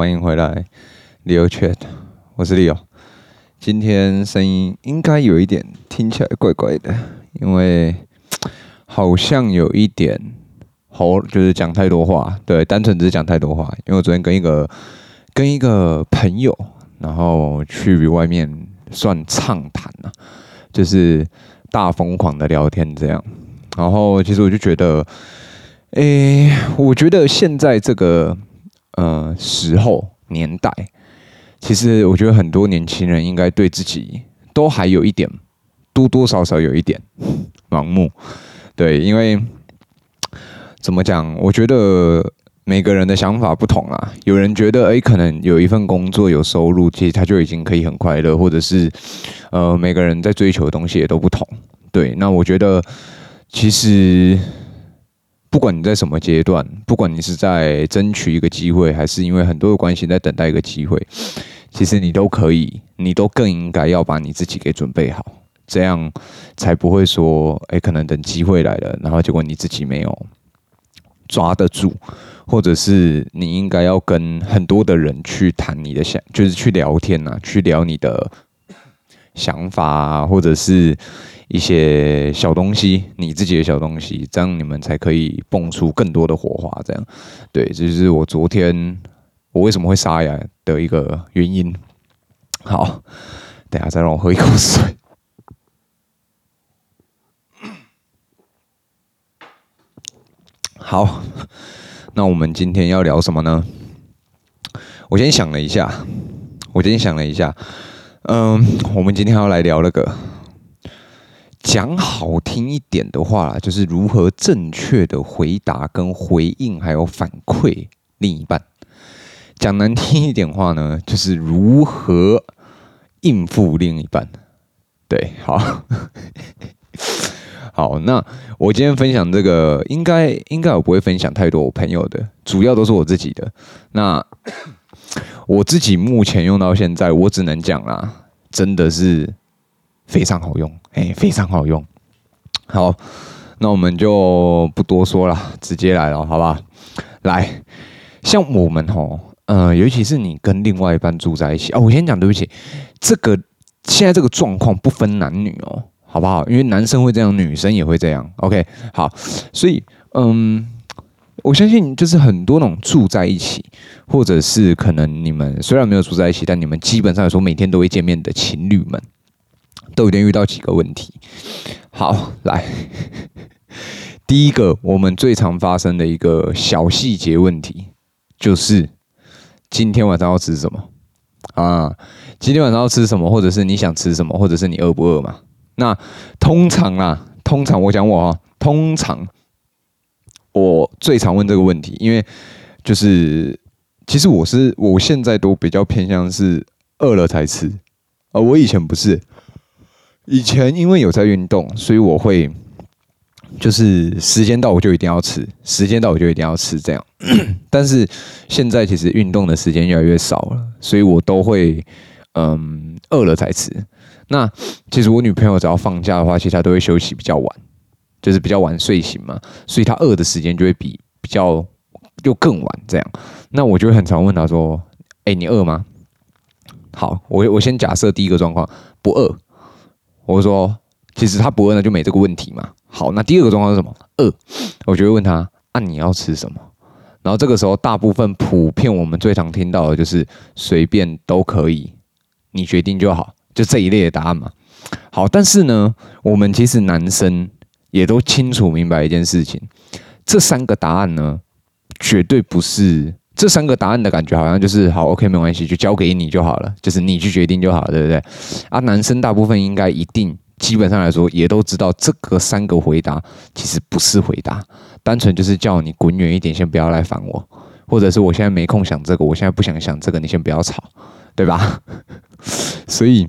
欢迎回来，Leo Chat，我是 Leo。今天声音应该有一点听起来怪怪的，因为 好像有一点喉，就是讲太多话。对，单纯只是讲太多话。因为我昨天跟一个跟一个朋友，然后去外面算畅谈啊，就是大疯狂的聊天这样。然后其实我就觉得，诶，我觉得现在这个。呃，时候年代，其实我觉得很多年轻人应该对自己都还有一点，多多少少有一点 盲目。对，因为 怎么讲？我觉得每个人的想法不同啦。有人觉得，哎，可能有一份工作有收入，其实他就已经可以很快乐，或者是呃，每个人在追求的东西也都不同。对，那我觉得其实。不管你在什么阶段，不管你是在争取一个机会，还是因为很多的关系在等待一个机会，其实你都可以，你都更应该要把你自己给准备好，这样才不会说，哎，可能等机会来了，然后结果你自己没有抓得住，或者是你应该要跟很多的人去谈你的想，就是去聊天呐，去聊你的想法啊，或者是。一些小东西，你自己的小东西，这样你们才可以蹦出更多的火花。这样，对，这就是我昨天我为什么会沙哑的一个原因。好，等下再让我喝一口水。好，那我们今天要聊什么呢？我先想了一下，我今天想了一下，嗯，我们今天要来聊那个。讲好听一点的话，就是如何正确的回答跟回应，还有反馈另一半。讲难听一点话呢，就是如何应付另一半。对，好，好，那我今天分享这个，应该应该我不会分享太多我朋友的，主要都是我自己的。那我自己目前用到现在，我只能讲啦，真的是。非常好用，哎，非常好用。好，那我们就不多说了，直接来了，好吧？来，像我们吼，呃，尤其是你跟另外一半住在一起哦。我先讲对不起，这个现在这个状况不分男女哦，好不好？因为男生会这样，女生也会这样。OK，好，所以嗯，我相信就是很多那种住在一起，或者是可能你们虽然没有住在一起，但你们基本上来说每天都会见面的情侣们。都有点遇到几个问题。好，来，第一个我们最常发生的一个小细节问题，就是今天晚上要吃什么啊？今天晚上要吃什么？或者是你想吃什么？或者是你饿不饿嘛？那通常啊，通常我讲我啊，通常我最常问这个问题，因为就是其实我是我现在都比较偏向是饿了才吃，而我以前不是。以前因为有在运动，所以我会就是时间到我就一定要吃，时间到我就一定要吃这样。但是现在其实运动的时间越来越少了，所以我都会嗯饿了才吃。那其实我女朋友只要放假的话，其实她都会休息比较晚，就是比较晚睡醒嘛，所以她饿的时间就会比比较又更晚这样。那我就会很常问她说：“哎，你饿吗？”好，我我先假设第一个状况不饿。我说，其实他不饿，那就没这个问题嘛。好，那第二个状况是什么？饿，我就会问他，那、啊、你要吃什么？然后这个时候，大部分普遍我们最常听到的就是随便都可以，你决定就好，就这一类的答案嘛。好，但是呢，我们其实男生也都清楚明白一件事情，这三个答案呢，绝对不是。这三个答案的感觉好像就是好，OK，没关系，就交给你就好了，就是你去决定就好了，对不对？啊，男生大部分应该一定，基本上来说也都知道，这个三个回答其实不是回答，单纯就是叫你滚远一点，先不要来烦我，或者是我现在没空想这个，我现在不想想这个，你先不要吵，对吧？所以，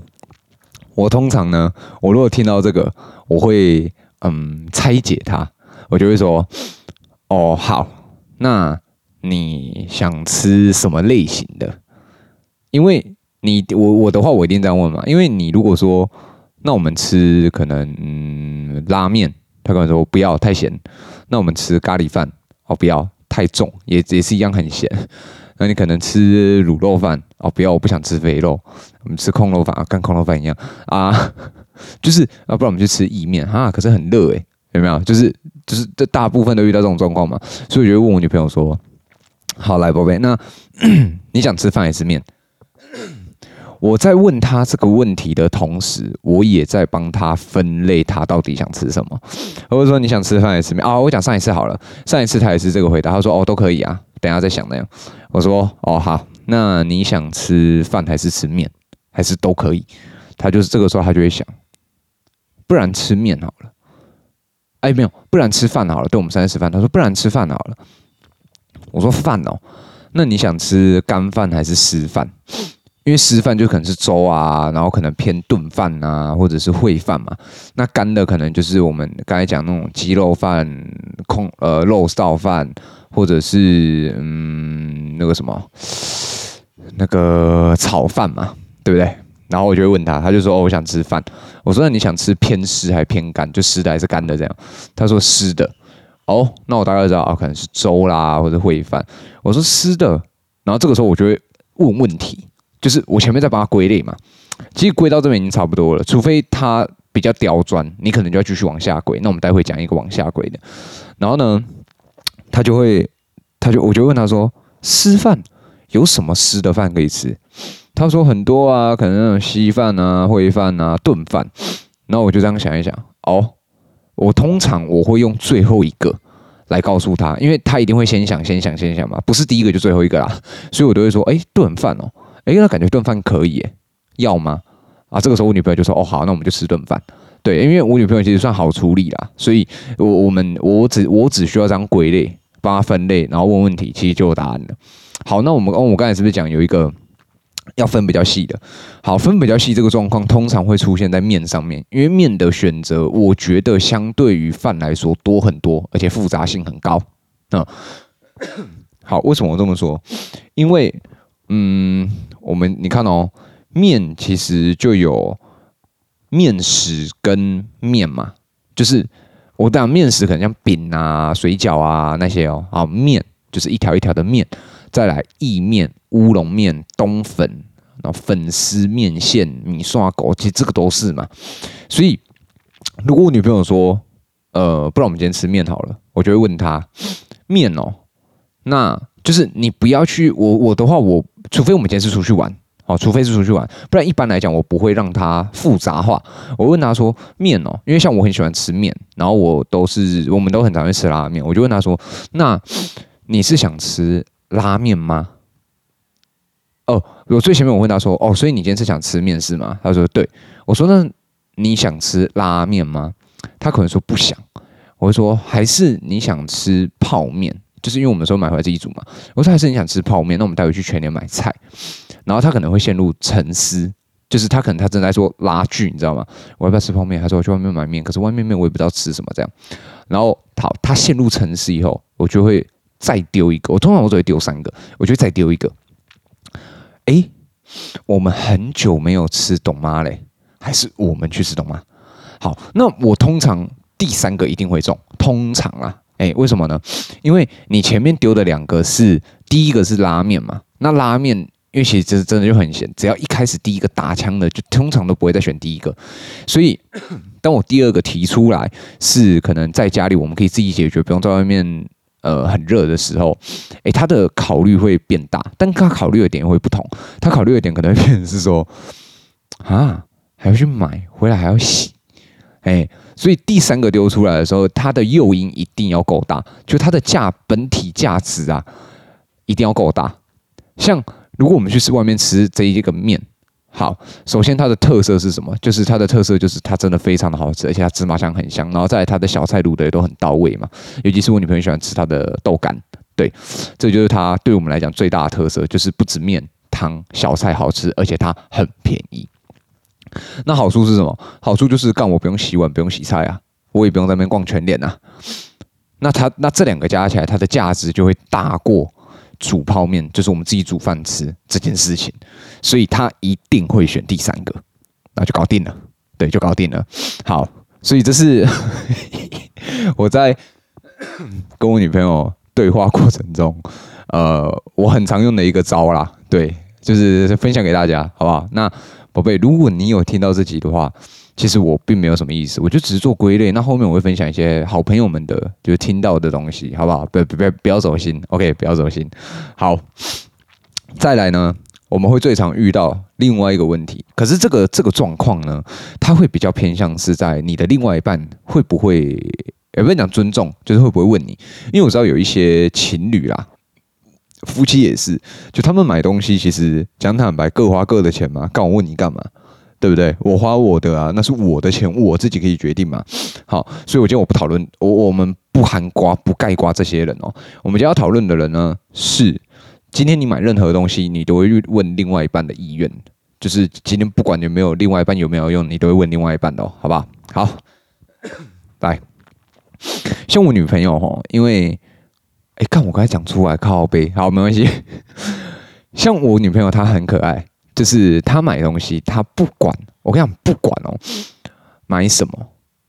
我通常呢，我如果听到这个，我会嗯拆解它，我就会说，哦，好，那。你想吃什么类型的？因为你我我的话，我一定这样问嘛。因为你如果说，那我们吃可能、嗯、拉面，他可能说不要太咸。那我们吃咖喱饭，哦不要太重，也也是一样很咸。那你可能吃卤肉饭哦，不要，我不想吃肥肉，我们吃空肉饭啊，跟空肉饭一样啊，就是啊，不然我们去吃意面哈，可是很热诶，有没有？就是就是这大部分都遇到这种状况嘛，所以我就问我女朋友说，好来宝贝，那 你想吃饭还是面？我在问他这个问题的同时，我也在帮他分类，他到底想吃什么。或者说你想吃饭还是面啊？我讲上一次好了，上一次他也是这个回答，他说哦都可以啊，等下再想那样。我说哦好，那你想吃饭还是吃面，还是都可以？他就是这个时候他就会想，不然吃面好了。哎没有，不然吃饭好了。对我们三天吃饭，他说不然吃饭好了。我说饭哦，那你想吃干饭还是湿饭？因为湿饭就可能是粥啊，然后可能偏炖饭啊，或者是烩饭嘛。那干的可能就是我们刚才讲那种鸡肉饭、空呃肉臊饭，或者是嗯那个什么那个炒饭嘛，对不对？然后我就会问他，他就说哦，我想吃饭。我说那你想吃偏湿还是偏干？就湿的还是干的这样？他说湿的。哦，那我大概知道啊，可能是粥啦，或者烩饭。我说湿的，然后这个时候我就会问问题。就是我前面在帮他归类嘛，其实归到这边已经差不多了，除非他比较刁钻，你可能就要继续往下归。那我们待会讲一个往下归的，然后呢，他就会，他就我就问他说，湿饭有什么湿的饭可以吃？他说很多啊，可能那种稀饭啊、烩饭啊、炖饭。然后我就这样想一想，哦，我通常我会用最后一个来告诉他，因为他一定会先想、先想、先想嘛，不是第一个就最后一个啦，所以我都会说，哎，顿饭哦。哎，那感觉顿饭可以耶，要吗？啊，这个时候我女朋友就说：“哦，好，那我们就吃顿饭。”对，因为我女朋友其实算好处理啦，所以我我们我只我只需要这样归类，帮她分类，然后问问题，其实就有答案了。好，那我们哦，我刚才是不是讲有一个要分比较细的？好，分比较细这个状况通常会出现在面上面，因为面的选择，我觉得相对于饭来说多很多，而且复杂性很高。嗯，好，为什么我这么说？因为嗯。我们你看哦，面其实就有面食跟面嘛，就是我讲面食可能像饼啊、水饺啊那些哦，啊面就是一条一条的面，再来意面、乌龙面、冬粉，然后粉丝、面线、米线狗，其实这个都是嘛。所以如果我女朋友说，呃，不然我们今天吃面好了，我就会问她面哦，那就是你不要去我我的话我。除非我们今天是出去玩，哦，除非是出去玩，不然一般来讲我不会让它复杂化。我问他说面哦，因为像我很喜欢吃面，然后我都是我们都很常去吃拉面，我就问他说，那你是想吃拉面吗？哦，我最前面我问他说，哦，所以你今天是想吃面是吗？他说对，我说那你想吃拉面吗？他可能说不想，我会说还是你想吃泡面？就是因为我们说买回来自己煮嘛，我说还是你想吃泡面，那我们待会去全联买菜，然后他可能会陷入沉思，就是他可能他正在说拉锯，你知道吗？我要不要吃泡面？他说我去外面买面，可是外面面我也不知道吃什么这样，然后好，他陷入沉思以后，我就会再丢一个，我通常我只会丢三个，我就再丢一个，哎，我们很久没有吃董妈嘞，还是我们去吃董妈？好，那我通常第三个一定会中，通常啊。哎，为什么呢？因为你前面丢的两个是第一个是拉面嘛，那拉面因为其实真真的就很咸，只要一开始第一个打枪的，就通常都不会再选第一个。所以当我第二个提出来是可能在家里我们可以自己解决，不用在外面呃很热的时候，哎，他的考虑会变大，但他考虑的点会不同，他考虑的点可能会变成是说 啊还要去买回来还要洗，哎。所以第三个丢出来的时候，它的诱因一定要够大，就它的价本体价值啊，一定要够大。像如果我们去吃外面吃这一个面，好，首先它的特色是什么？就是它的特色就是它真的非常的好吃，而且它芝麻香很香，然后再来它的小菜卤的也都很到位嘛。尤其是我女朋友喜欢吃它的豆干，对，这就是它对我们来讲最大的特色，就是不止面汤小菜好吃，而且它很便宜。那好处是什么？好处就是干我不用洗碗，不用洗菜啊，我也不用在那边逛全脸啊。那它那这两个加起来，它的价值就会大过煮泡面，就是我们自己煮饭吃这件事情，所以他一定会选第三个，那就搞定了。对，就搞定了。好，所以这是 我在跟我女朋友对话过程中，呃，我很常用的一个招啦，对，就是分享给大家，好不好？那宝贝，如果你有听到这集的话，其实我并没有什么意思，我就只是做归类。那后面我会分享一些好朋友们的，就是听到的东西，好不好？不不不，不要走心，OK，不要走心。好，再来呢，我们会最常遇到另外一个问题，可是这个这个状况呢，它会比较偏向是在你的另外一半会不会，也不能讲尊重，就是会不会问你，因为我知道有一些情侣啦。夫妻也是，就他们买东西，其实讲坦白，各花各的钱嘛，干我问你干嘛？对不对？我花我的啊，那是我的钱，我自己可以决定嘛。好，所以我今天我不讨论，我我们不含瓜不盖瓜这些人哦。我们今天要讨论的人呢，是今天你买任何东西，你都会问另外一半的意愿，就是今天不管有没有另外一半有没有用，你都会问另外一半的哦，好不好？好，来，像我女朋友哦，因为。哎，看我刚才讲出来，靠背，好，没关系。像我女朋友，她很可爱，就是他买东西，他不管，我跟你讲，不管哦，买什么，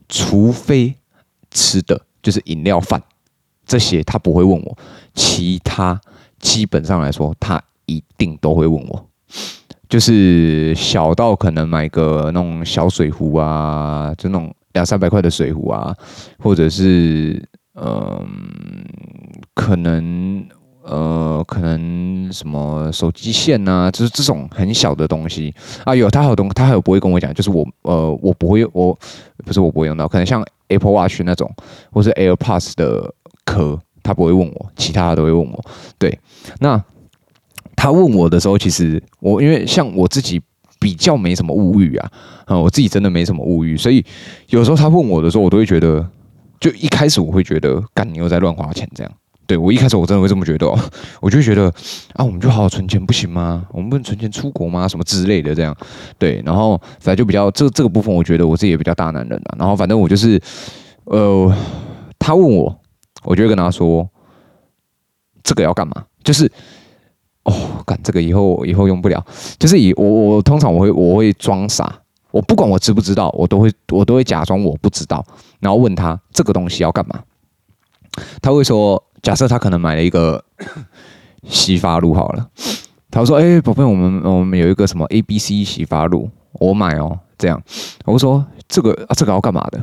除非吃的，就是饮料饭这些，他不会问我。其他基本上来说，他一定都会问我。就是小到可能买个那种小水壶啊，就那种两三百块的水壶啊，或者是嗯。可能呃，可能什么手机线啊，就是这种很小的东西啊。有他还有东，他还有不会跟我讲，就是我呃，我不会，我不是我不会用到，可能像 Apple Watch 那种，或是 AirPods 的壳，他不会问我，其他的都会问我。对，那他问我的时候，其实我因为像我自己比较没什么物欲啊，啊，我自己真的没什么物欲，所以有时候他问我的时候，我都会觉得，就一开始我会觉得，干你又在乱花钱这样。对，我一开始我真的会这么觉得哦，我就觉得啊，我们就好好存钱不行吗？我们不能存钱出国吗？什么之类的这样。对，然后反正就比较这这个部分，我觉得我自己也比较大男人了。然后反正我就是，呃，他问我，我就会跟他说，这个要干嘛？就是哦，干这个以后以后用不了。就是以我我通常我会我会装傻，我不管我知不知道，我都会我都会假装我不知道，然后问他这个东西要干嘛？他会说。假设他可能买了一个 洗发露好了，他说：“哎，宝贝，我们我们有一个什么 A B C 洗发露，我买哦。”这样，我说：“这个啊，这个要干嘛的？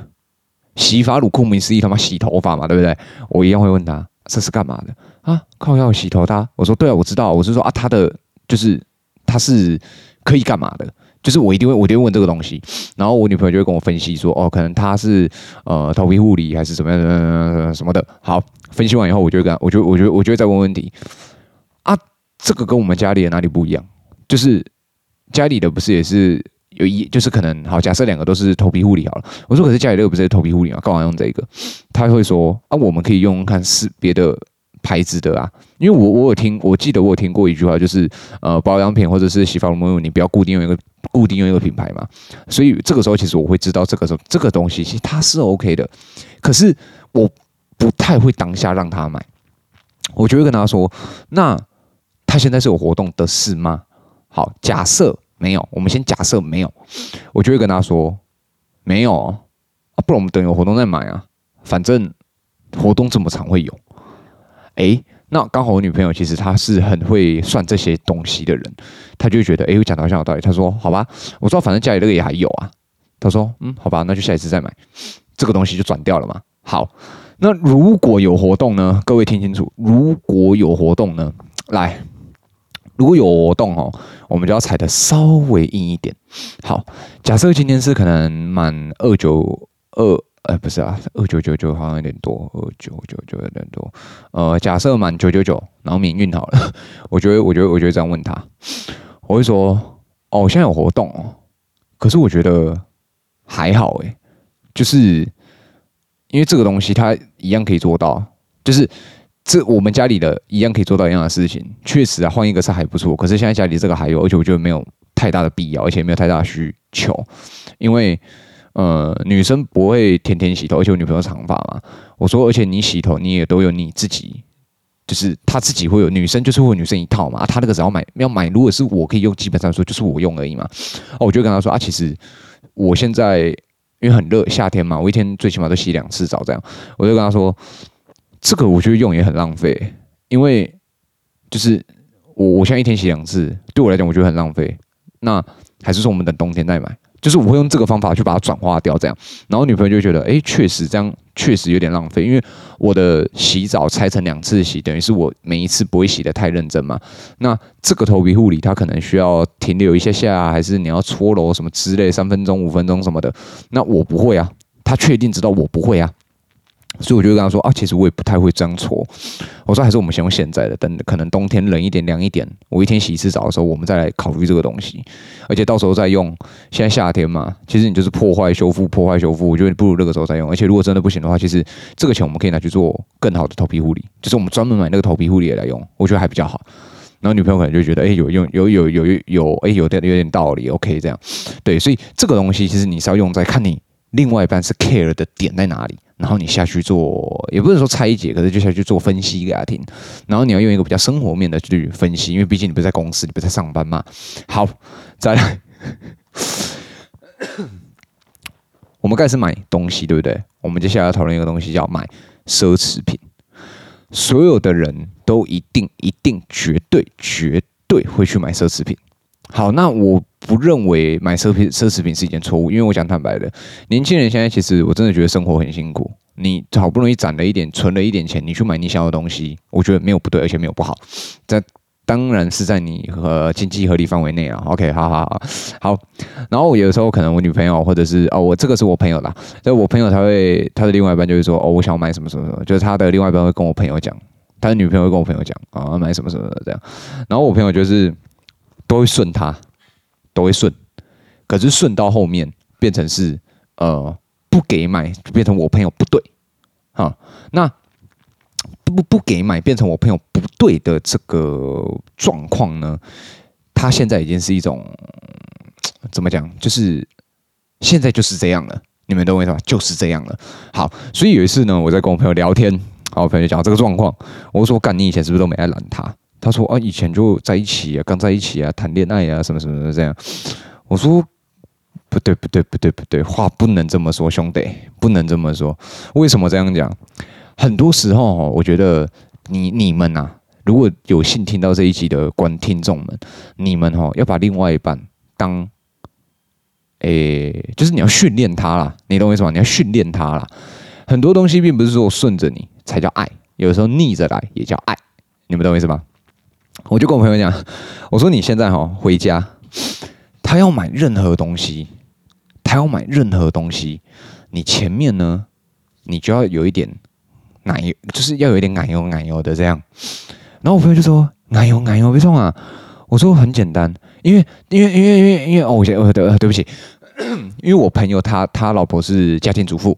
洗发露顾名思义，他妈洗头发嘛，对不对？”我一样会问他：“这是干嘛的？”啊，靠要洗头他？我说：“对啊，我知道。我是说啊，他的就是他是可以干嘛的？”就是我一定会，我一定会问这个东西，然后我女朋友就会跟我分析说，哦，可能他是呃头皮护理还是怎么样什么的。好，分析完以后，我就会跟，我就我就我就会再问问题。啊，这个跟我们家里的哪里不一样？就是家里的不是也是有一，就是可能好，假设两个都是头皮护理好了。我说可是家里这个不是头皮护理吗？干嘛用这个？他会说啊，我们可以用看是别的。牌子的啊，因为我我有听，我记得我有听过一句话，就是呃保养品或者是洗发露，你不要固定用一个固定用一个品牌嘛。所以这个时候其实我会知道这个时候这个东西其实它是 OK 的，可是我不太会当下让他买，我就会跟他说，那他现在是有活动的是吗？好，假设没有，我们先假设没有，我就会跟他说没有啊，不然我们等有活动再买啊，反正活动这么长会有。哎，那刚好我女朋友其实她是很会算这些东西的人，她就觉得哎，我讲的好像有道理。她说好吧，我说反正家里这个也还有啊。她说嗯，好吧，那就下一次再买，这个东西就转掉了嘛。好，那如果有活动呢？各位听清楚，如果有活动呢，来，如果有活动哦，我们就要踩的稍微硬一点。好，假设今天是可能满二九二。呃，不是啊，二九九九好像有点多，二九九九有点多。呃，假设满九九九，然后免运好了。我觉得，我觉得，我觉得这样问他，我会说，哦，现在有活动哦，可是我觉得还好诶，就是因为这个东西它一样可以做到，就是这我们家里的一样可以做到一样的事情。确实啊，换一个是还不错，可是现在家里这个还有，而且我觉得没有太大的必要，而且没有太大需求，因为。呃，女生不会天天洗头，而且我女朋友长发嘛。我说，而且你洗头，你也都有你自己，就是她自己会有。女生就是会有女生一套嘛。她那个只要买要买，如果是我可以用，基本上说就是我用而已嘛。哦，我就跟她说啊，其实我现在因为很热，夏天嘛，我一天最起码都洗两次澡这样。我就跟她说，这个我觉得用也很浪费，因为就是我我现在一天洗两次，对我来讲我觉得很浪费。那还是说我们等冬天再买？就是我会用这个方法去把它转化掉，这样，然后女朋友就觉得，哎，确实这样确实有点浪费，因为我的洗澡拆成两次洗，等于是我每一次不会洗得太认真嘛。那这个头皮护理它可能需要停留一下下，还是你要搓揉什么之类，三分钟、五分钟什么的。那我不会啊，他确定知道我不会啊。所以我就跟他说啊，其实我也不太会这样搓。我说还是我们先用现在的，等可能冬天冷一点、凉一点，我一天洗一次澡的时候，我们再来考虑这个东西。而且到时候再用，现在夏天嘛，其实你就是破坏修复、破坏修复，我觉得不如那个时候再用。而且如果真的不行的话，其实这个钱我们可以拿去做更好的头皮护理，就是我们专门买那个头皮护理来用，我觉得还比较好。然后女朋友可能就觉得，哎，有用，有有有有有，哎，有点有点道理，OK，这样。对，所以这个东西其实你是要用在看你另外一半是 care 的点在哪里。然后你下去做，也不是说拆解，可是就下去做分析给他听。然后你要用一个比较生活面的去分析，因为毕竟你不在公司，你不在上班嘛。好，再来，我们开始买东西，对不对？我们接下来要讨论一个东西，叫买奢侈品。所有的人都一定、一定、绝对、绝对会去买奢侈品。好，那我不认为买奢品奢侈品是一件错误，因为我讲坦白的，年轻人现在其实我真的觉得生活很辛苦。你好不容易攒了一点，存了一点钱，你去买你想要的东西，我觉得没有不对，而且没有不好。这当然是在你和经济合理范围内啊。OK，好好好，好。然后有的时候可能我女朋友或者是哦，我这个是我朋友啦，就我朋友他会他的另外一半就会说哦，我想要买什么什么什么，就是他的另外一半会跟我朋友讲，他的女朋友会跟我朋友讲啊，买什么什么的这样。然后我朋友就是。都会顺他，都会顺，可是顺到后面变成是呃不给买，变成我朋友不对，哈，那不不给买变成我朋友不对的这个状况呢，他现在已经是一种怎么讲，就是现在就是这样了，你们懂我意思吧？就是这样了。好，所以有一次呢，我在跟我朋友聊天，好，我朋友讲这个状况，我说：“干，你以前是不是都没爱拦他？”他说啊，以前就在一起啊，刚在一起啊，谈恋爱啊，什么什么的这样。我说不对，不对，不对，不对，话不能这么说，兄弟，不能这么说。为什么这样讲？很多时候，我觉得你你们呐，如果有幸听到这一集的观听众们，你们哈要把另外一半当，诶，就是你要训练他啦，你懂我意思吗？你要训练他啦。很多东西并不是说顺着你才叫爱，有时候逆着来也叫爱，你们懂我意思吗？我就跟我朋友讲，我说你现在哈回家，他要买任何东西，他要买任何东西，你前面呢，你就要有一点奶油，就是要有一点奶油奶油的这样。然后我朋友就说奶油奶油别送啊，我说很简单，因为因为因为因为因为哦，我先哦对对不起，因为我朋友他他老婆是家庭主妇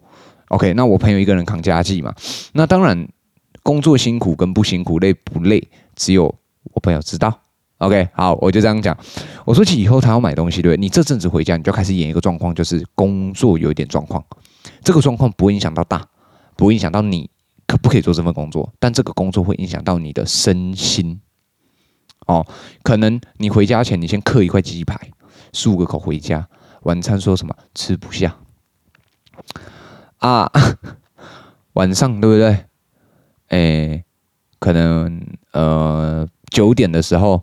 ，OK，那我朋友一个人扛家计嘛，那当然工作辛苦跟不辛苦累不累，只有。我朋友知道，OK，好，我就这样讲。我说起以后他要买东西，对不对？你这阵子回家，你就开始演一个状况，就是工作有一点状况。这个状况不会影响到大，不会影响到你可不可以做这份工作，但这个工作会影响到你的身心。哦，可能你回家前，你先刻一块鸡排，漱个口回家，晚餐说什么吃不下啊？晚上对不对？诶，可能呃。九点的时候，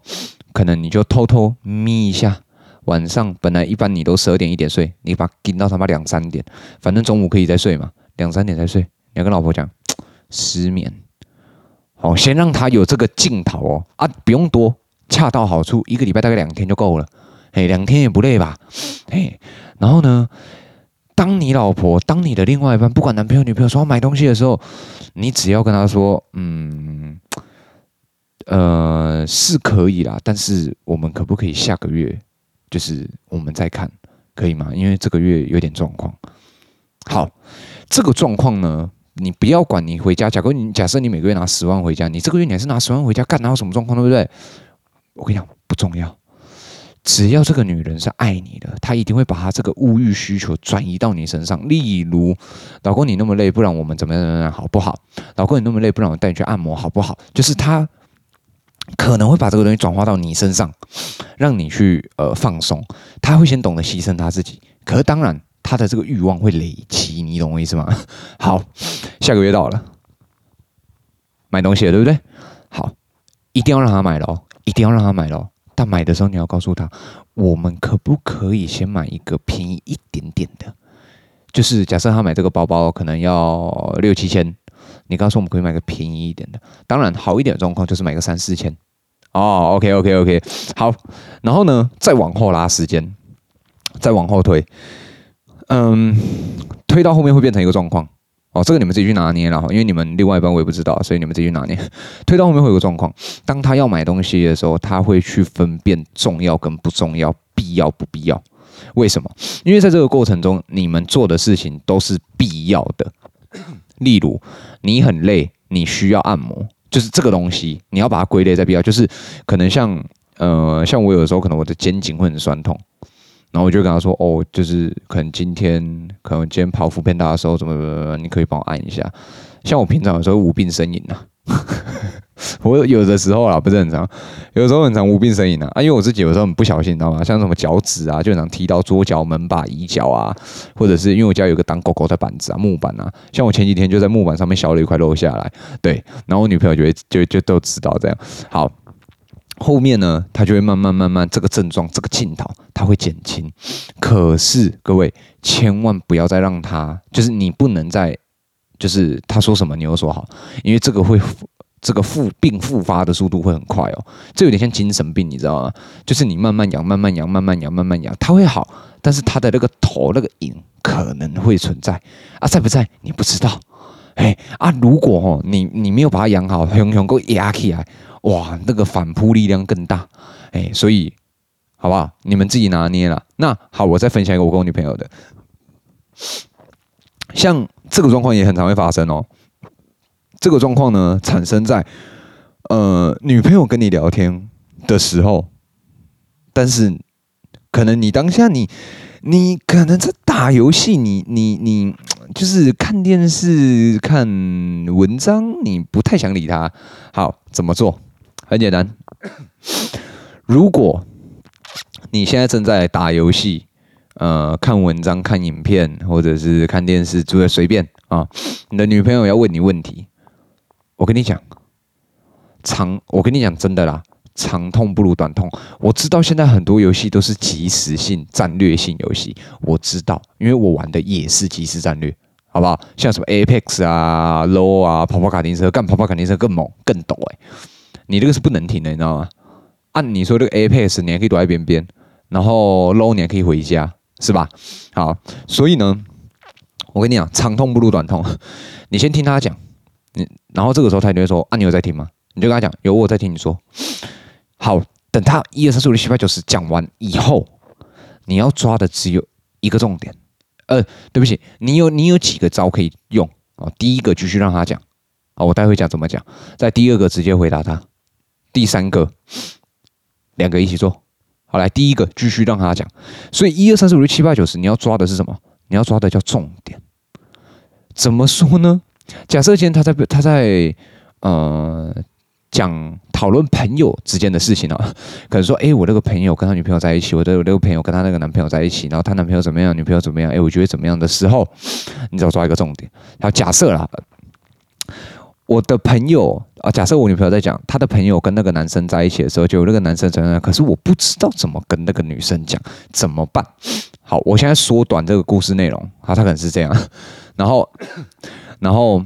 可能你就偷偷眯一下。晚上本来一般你都十二点一点睡，你把盯到他妈两三点，反正中午可以再睡嘛，两三点再睡。你要跟老婆讲失眠，好，先让他有这个镜头哦啊，不用多，恰到好处，一个礼拜大概两天就够了。哎，两天也不累吧？哎，然后呢，当你老婆，当你的另外一半，不管男朋友女朋友说要买东西的时候，你只要跟他说，嗯。呃，是可以啦，但是我们可不可以下个月，就是我们再看，可以吗？因为这个月有点状况。好，这个状况呢，你不要管你回家，假如你假设你每个月拿十万回家，你这个月你还是拿十万回家干，哪有什么状况，对不对？我跟你讲，不重要，只要这个女人是爱你的，她一定会把她这个物欲需求转移到你身上。例如，老公你那么累，不然我们怎么样怎么样好不好？老公你那么累，不然我带你去按摩好不好？就是她。可能会把这个东西转化到你身上，让你去呃放松。他会先懂得牺牲他自己，可是当然他的这个欲望会累积，你懂我意思吗？好，下个月到了，买东西了，对不对？好，一定要让他买咯，一定要让他买咯。但买的时候你要告诉他，我们可不可以先买一个便宜一点点的？就是假设他买这个包包可能要六七千，你告诉我们可以买个便宜一点的。当然好一点的状况就是买个三四千。哦，OK OK OK，好。然后呢，再往后拉时间，再往后推，嗯，推到后面会变成一个状况。哦，这个你们自己去拿捏了，因为你们另外一半我也不知道，所以你们自己去拿捏。推到后面会有个状况，当他要买东西的时候，他会去分辨重要跟不重要，必要不必要。为什么？因为在这个过程中，你们做的事情都是必要的。例如，你很累，你需要按摩，就是这个东西，你要把它归类在必要。就是可能像呃，像我有的时候可能我的肩颈会很酸痛。然后我就跟他说：“哦，就是可能今天，可能今天跑腹片大的时候，怎么怎么，你可以帮我按一下。像我平常有时候无病呻吟呐，我有的时候啊，不是很常，有的时候很常无病呻吟呐啊，因为我自己有时候很不小心，你知道吗？像什么脚趾啊，就常踢到桌脚、门把、椅脚啊，或者是因为我家有个当狗狗的板子啊，木板啊，像我前几天就在木板上面削了一块肉下来，对，然后我女朋友就会就就都知道这样，好。”后面呢，他就会慢慢慢慢，这个症状，这个劲头，他会减轻。可是各位千万不要再让他，就是你不能再，就是他说什么你又说好，因为这个会，这个复病复发的速度会很快哦。这有点像精神病，你知道吗？就是你慢慢养，慢慢养，慢慢养，慢慢养，它会好，但是它的那个头那个影可能会存在啊，在不在你不知道。哎啊，如果哦你你没有把它养好，熊熊够压起来。哇，那个反扑力量更大，哎，所以好不好？你们自己拿捏了。那好，我再分享一个我跟我女朋友的，像这个状况也很常会发生哦。这个状况呢，产生在呃女朋友跟你聊天的时候，但是可能你当下你你可能在打游戏，你你你就是看电视看文章，你不太想理他。好，怎么做？很简单，如果你现在正在打游戏，呃，看文章、看影片，或者是看电视，诸位随便啊，你的女朋友要问你问题，我跟你讲，长，我跟你讲真的啦，长痛不如短痛。我知道现在很多游戏都是即时性、战略性游戏，我知道，因为我玩的也是即时战略，好不好？像什么 Apex 啊、Low 啊、跑跑卡丁车，干跑跑卡丁车更猛、更抖哎、你这个是不能停的，你知道吗？按你说这个 Apex，你还可以躲在边边，然后 Low 你还可以回家，是吧？好，所以呢，我跟你讲，长痛不如短痛。你先听他讲，你然后这个时候他就会说：“啊，你有在听吗？”你就跟他讲：“有，我在听。”你说：“好，等他一二三四五六七八九十讲完以后，你要抓的只有一个重点。呃，对不起，你有你有几个招可以用啊？第一个继续让他讲啊，我待会讲怎么讲。在第二个直接回答他。第三个，两个一起做，好来，第一个继续让他讲，所以一二三四五六七八九十，你要抓的是什么？你要抓的叫重点。怎么说呢？假设今天他在他在呃讲讨论朋友之间的事情啊，可能说，哎，我那个朋友跟他女朋友在一起，我的我那个朋友跟他那个男朋友在一起，然后他男朋友怎么样，女朋友怎么样？哎，我觉得怎么样的时候，你只要抓一个重点。好，假设啦。我的朋友啊，假设我女朋友在讲她的朋友跟那个男生在一起的时候，就那个男生怎样，可是我不知道怎么跟那个女生讲，怎么办？好，我现在缩短这个故事内容，好，他可能是这样，然后，然后，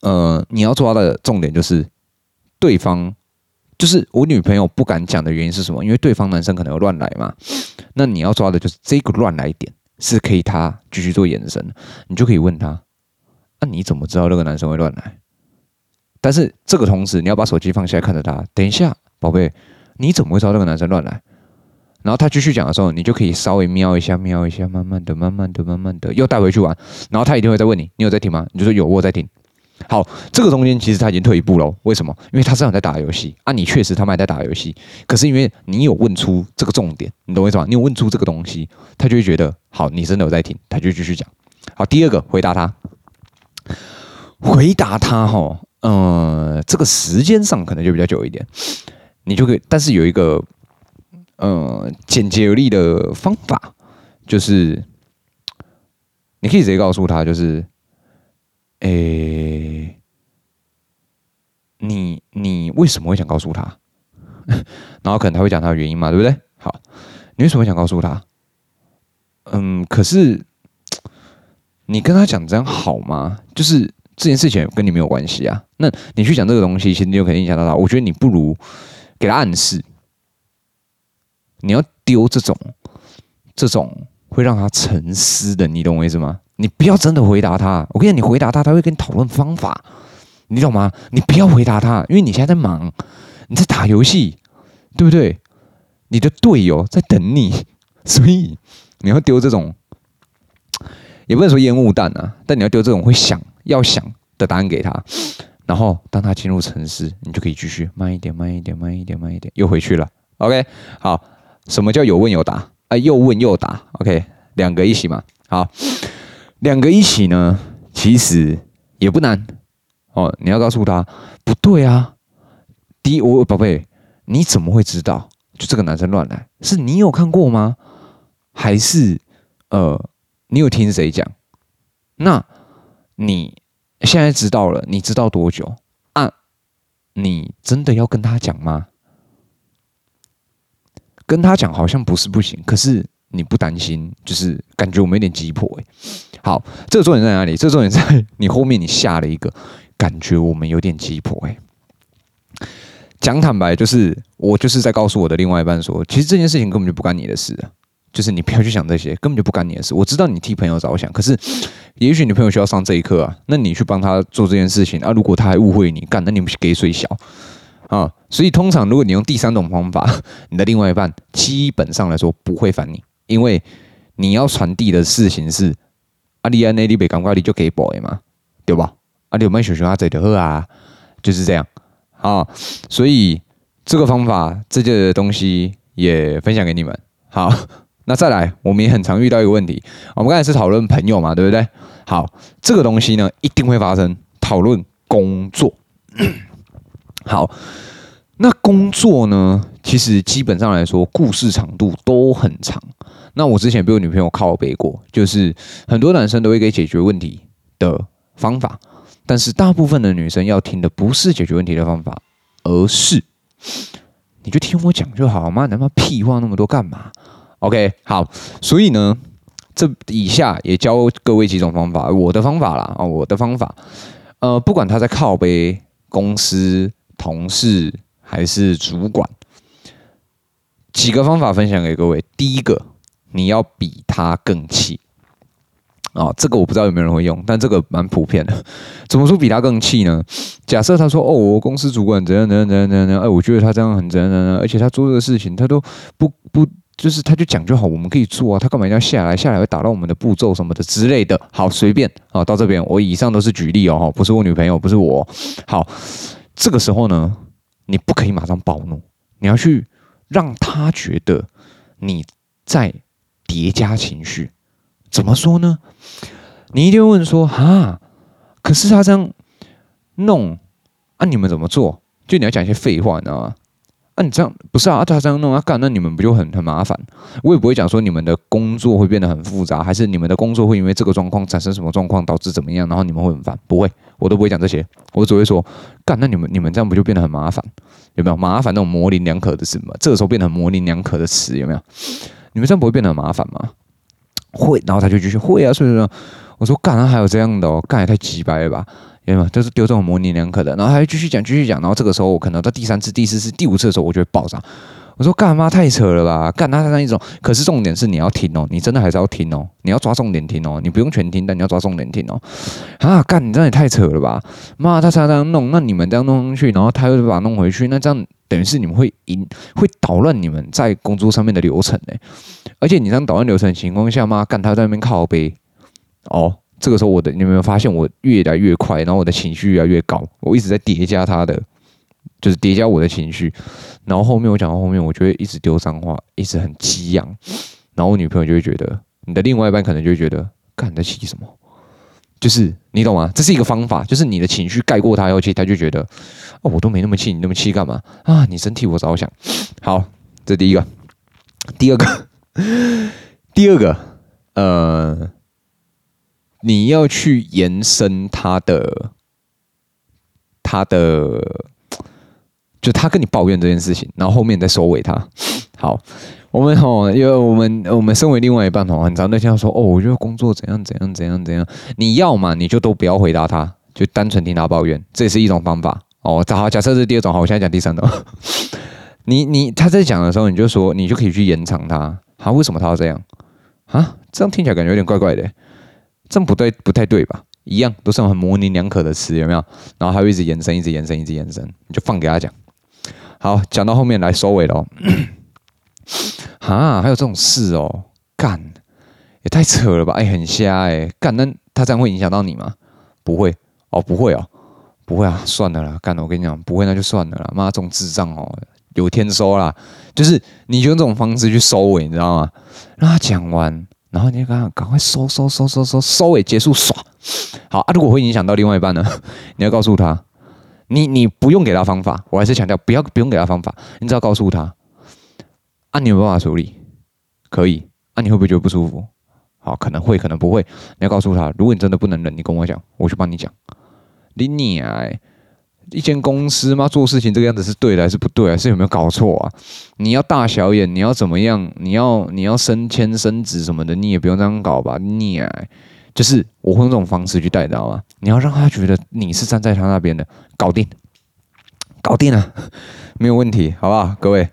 呃，你要抓的重点就是，对方就是我女朋友不敢讲的原因是什么？因为对方男生可能有乱来嘛，那你要抓的就是这个乱来点是可以他继续做延伸，你就可以问他，那你怎么知道那个男生会乱来？但是这个同时，你要把手机放下来看着他。等一下，宝贝，你怎么会知道那个男生乱来？然后他继续讲的时候，你就可以稍微瞄一下，瞄一下，慢慢的，慢慢的，慢慢的，又带回去玩。然后他一定会再问你，你有在听吗？你就说有，我在听。好，这个中间其实他已经退一步了。为什么？因为他知道你在打游戏啊，你确实他们还在打游戏。可是因为你有问出这个重点，你懂我意思吗？你有问出这个东西，他就会觉得好，你真的有在听，他就继续讲。好，第二个回答他，回答他哈。呃，这个时间上可能就比较久一点，你就可以，但是有一个呃简洁有力的方法，就是你可以直接告诉他，就是，诶，你你为什么会想告诉他，然后可能他会讲他的原因嘛，对不对？好，你为什么会想告诉他？嗯，可是你跟他讲这样好吗？就是这件事情跟你没有关系啊。那你去讲这个东西，其实你有可能影响到他。我觉得你不如给他暗示，你要丢这种这种会让他沉思的，你懂我意思吗？你不要真的回答他。我跟你讲，你回答他，他会跟你讨论方法。你懂吗？你不要回答他，因为你现在在忙，你在打游戏，对不对？你的队友在等你，所以你要丢这种，也不能说烟雾弹啊，但你要丢这种会想要想的答案给他，然后当他进入沉思，你就可以继续慢一点，慢一点，慢一点，慢一点，又回去了。OK，好，什么叫有问有答？啊，又问又答。OK，两个一起嘛。好，两个一起呢，其实也不难。哦，你要告诉他不对啊！第一，我宝贝，你怎么会知道？就这个男生乱来，是你有看过吗？还是呃，你有听谁讲？那你现在知道了，你知道多久啊？你真的要跟他讲吗？跟他讲好像不是不行，可是你不担心，就是感觉我们有点急迫哎。好，这个重点在哪里？这个重点在你后面，你下了一个。感觉我们有点鸡婆哎，讲坦白就是我就是在告诉我的另外一半说，其实这件事情根本就不干你的事，就是你不要去想这些，根本就不干你的事。我知道你替朋友着想，可是也许你朋友需要上这一课啊，那你去帮他做这件事情啊，如果他还误会你干，那你给水小啊。所以通常如果你用第三种方法，你的另外一半基本上来说不会烦你，因为你要传递的事情是阿里安内利北港瓜里就给 boy 嘛，对吧？啊，你有没有想想啊？这的喝啊，就是这样啊。所以这个方法，这件东西也分享给你们。好，那再来，我们也很常遇到一个问题。我们刚才是讨论朋友嘛，对不对？好，这个东西呢，一定会发生。讨论工作。好，那工作呢，其实基本上来说，故事长度都很长。那我之前被我女朋友靠背过，就是很多男生都会给解决问题的方法。但是大部分的女生要听的不是解决问题的方法，而是你就听我讲就好嘛，他妈屁话那么多干嘛？OK，好，所以呢，这以下也教各位几种方法，我的方法啦啊，我的方法，呃，不管他在靠背公司、同事还是主管，几个方法分享给各位。第一个，你要比他更气。啊、哦，这个我不知道有没有人会用，但这个蛮普遍的。怎么说比他更气呢？假设他说：“哦，我公司主管怎样怎样怎样怎样，哎，我觉得他这样很怎样怎样，而且他做这个事情他都不不，就是他就讲就好，我们可以做啊，他干嘛要下来？下来会打乱我们的步骤什么的之类的。好，随便啊、到这边我以上都是举例哦，不是我女朋友，不是我。好，这个时候呢，你不可以马上暴怒，你要去让他觉得你在叠加情绪。怎么说呢？你一定会问说：“哈，可是他这样弄啊，你们怎么做？就你要讲一些废话，你知道吗？啊，你这样不是啊？他这样弄啊，干那你们不就很很麻烦？我也不会讲说你们的工作会变得很复杂，还是你们的工作会因为这个状况产生什么状况导致怎么样，然后你们会很烦？不会，我都不会讲这些，我只会说：干那你们你们这样不就变得很麻烦？有没有麻烦那种模棱两可的词嘛？这个时候变得很模棱两可的词有没有？你们这样不会变得很麻烦吗？会，然后他就继续会啊，所以说。我说干，还有这样的哦，干也太鸡掰了吧，有没有？就是丢这种模棱两可的，然后还继续讲，继续讲，然后这个时候我可能到第三次、第四次、第五次的时候，我就会爆炸。我说干嘛太扯了吧，干他他那一种。可是重点是你要听哦，你真的还是要听哦，你要抓重点听哦，你不用全听，但你要抓重点听哦。啊，干你这样也太扯了吧，妈，他常常弄，那你们这样弄上去，然后他又把它弄回去，那这样等于是你们会引会捣乱你们在工作上面的流程呢。而且你这样捣乱流程情况下，妈干他在那边靠背哦。这个时候，我的你有没有发现我越来越快，然后我的情绪越来越高，我一直在叠加他的，就是叠加我的情绪，然后后面我讲到后面，我就会一直丢脏话，一直很激昂，然后我女朋友就会觉得，你的另外一半可能就会觉得，干你在气什么？就是你懂吗？这是一个方法，就是你的情绪盖过他以后，其实他就觉得，哦，我都没那么气，你那么气干嘛？啊，你真替我着想。好，这第一个，第二个，第二个，呃。你要去延伸他的他的就他跟你抱怨这件事情，然后后面再收尾他。好，我们吼，因为我们我们身为另外一半吼，很常对象说哦，我觉得工作怎样怎样怎样怎样。你要嘛，你就都不要回答他，就单纯听他抱怨，这也是一种方法哦。好，假设是第二种，好，我现在讲第三种。你你他在讲的时候，你就说你就可以去延长他。他、为什么他要这样？啊，这样听起来感觉有点怪怪的，这样不对，不太对吧？一样都是很模棱两可的词，有没有？然后他会一直延伸，一直延伸，一直延伸，你就放给他讲。好，讲到后面来收尾喽。啊，还有这种事哦，干，也太扯了吧？哎，很瞎哎，干，那他这样会影响到你吗？不会哦，不会哦，不会啊，算了啦，干了，我跟你讲，不会那就算了啦。妈，这种智障哦。有天收啦，就是你就用这种方式去收尾，你知道吗？让他讲完，然后你就赶赶快收收收收收收尾结束，耍好啊！如果会影响到另外一半呢？你要告诉他，你你不用给他方法，我还是强调不要不用给他方法，你只要告诉他啊，你有办法处理，可以啊？你会不会觉得不舒服？好，可能会，可能不会。你要告诉他，如果你真的不能忍，你跟我讲，我去帮你讲。你你哎。一间公司嘛，做事情这个样子是对的还是不对啊？是有没有搞错啊？你要大小眼，你要怎么样？你要你要升迁升职什么的，你也不用这样搞吧？你啊，就是我会用这种方式去带到啊。你要让他觉得你是站在他那边的，搞定，搞定了，没有问题，好不好？各位，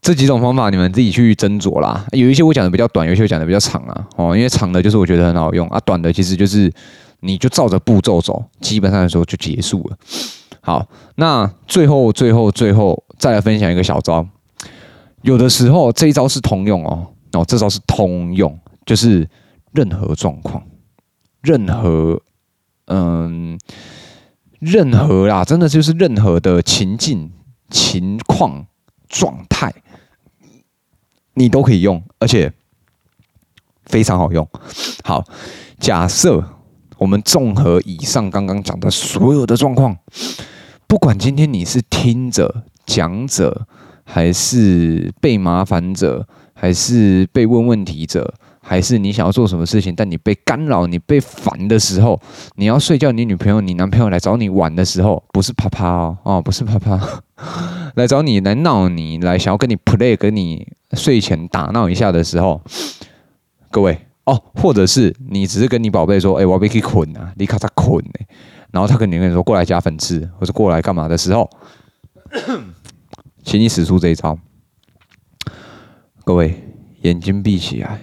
这几种方法你们自己去斟酌啦。有一些我讲的比较短，有一些我讲的比较长啊。哦，因为长的就是我觉得很好用啊，短的其实就是。你就照着步骤走，基本上的时候就结束了。好，那最后、最后、最后再来分享一个小招。有的时候这一招是通用哦，哦，这招是通用，就是任何状况、任何嗯、任何啦，真的就是任何的情境、情况、状态，你都可以用，而且非常好用。好，假设。我们综合以上刚刚讲的所有的状况，不管今天你是听者、讲者，还是被麻烦者，还是被问问题者，还是你想要做什么事情，但你被干扰、你被烦的时候，你要睡觉，你女朋友、你男朋友来找你玩的时候，不是啪啪哦，哦，不是啪啪，来找你来闹你，来想要跟你 play，跟你睡前打闹一下的时候，各位。哦，或者是你只是跟你宝贝说，哎、我要被你捆啊，你卡在捆呢，然后他跟你跟你说过来加粉刺，或者过来干嘛的时候，请你使出这一招。各位，眼睛闭起来，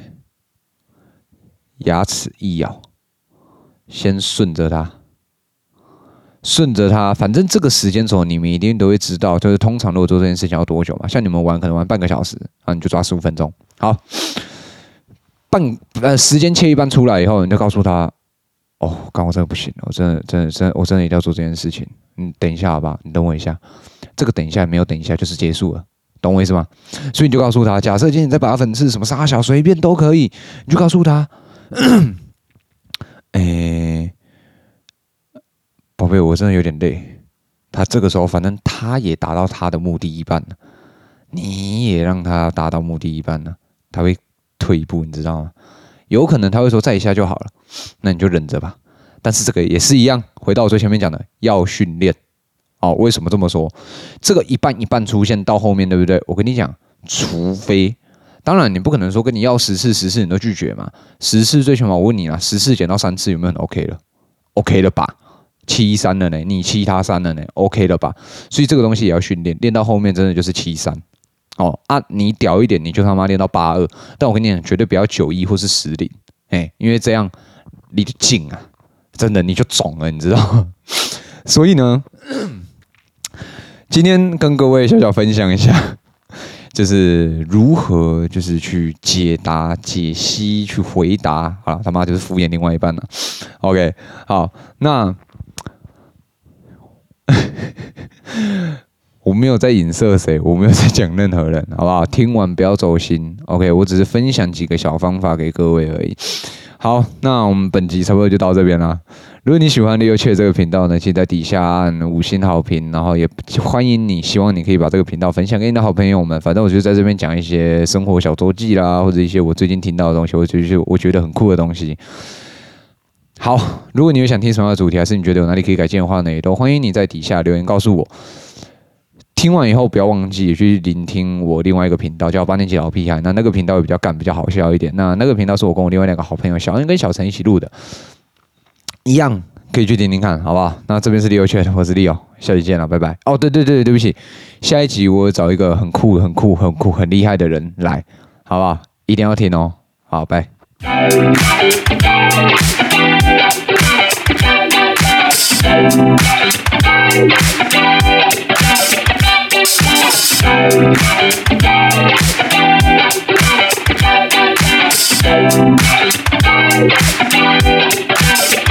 牙齿一咬，先顺着他，顺着他，反正这个时间轴你们一定都会知道，就是通常如果做这件事情要多久嘛？像你们玩可能玩半个小时啊，你就抓十五分钟，好。半呃，时间切一半出来以后，你就告诉他：“哦，刚我真的不行，我真的真的真的，我真的一定要做这件事情。你等一下好不好？你等我一下。这个等一下没有等一下就是结束了，懂我意思吗？所以你就告诉他：假设今天你在拔粉刺，什么杀小随便都可以，你就告诉他：哎，宝贝，我真的有点累。他这个时候，反正他也达到他的目的一半了，你也让他达到目的一半了，他会。”退一步，你知道吗？有可能他会说再一下就好了，那你就忍着吧。但是这个也是一样，回到我最前面讲的，要训练。哦，为什么这么说？这个一半一半出现到后面，对不对？我跟你讲，除非，当然你不可能说跟你要十次十次你都拒绝嘛。十次最起码我问你啊，十次减到三次有没有很 OK 了？OK 了吧？七三了呢，你七他三了呢？OK 了吧？所以这个东西也要训练，练到后面真的就是七三。哦啊，你屌一点，你就他妈练到八二。但我跟你讲，绝对不要九一或是十零，哎，因为这样你就紧啊，真的你就肿了，你知道？所以呢，今天跟各位小小分享一下，就是如何就是去解答、解析、去回答啊，他妈就是敷衍另外一半了。OK，好，那。我没有在影射谁，我没有在讲任何人，好不好？听完不要走心，OK？我只是分享几个小方法给各位而已。好，那我们本集差不多就到这边啦。如果你喜欢 Leo 切这个频道呢，请在底下按五星好评，然后也欢迎你，希望你可以把这个频道分享给你的好朋友们。反正我就在这边讲一些生活小周记啦，或者一些我最近听到的东西，或者是我觉得很酷的东西。好，如果你有想听什么样的主题，还是你觉得有哪里可以改进的话呢，也都欢迎你在底下留言告诉我。听完以后不要忘记去聆听我另外一个频道，叫八年级老屁孩。那那个频道也比较干，比较好笑一点。那那个频道是我跟我另外两个好朋友小恩跟小陈一起录的，一样可以去听听看，好不好？那这边是 Leo 圈我是 Leo，下期见了，拜拜。哦，对对对，对不起，下一集我找一个很酷、很酷、很酷、很厉害的人来，好不好？一定要听哦。好，拜。Thank you.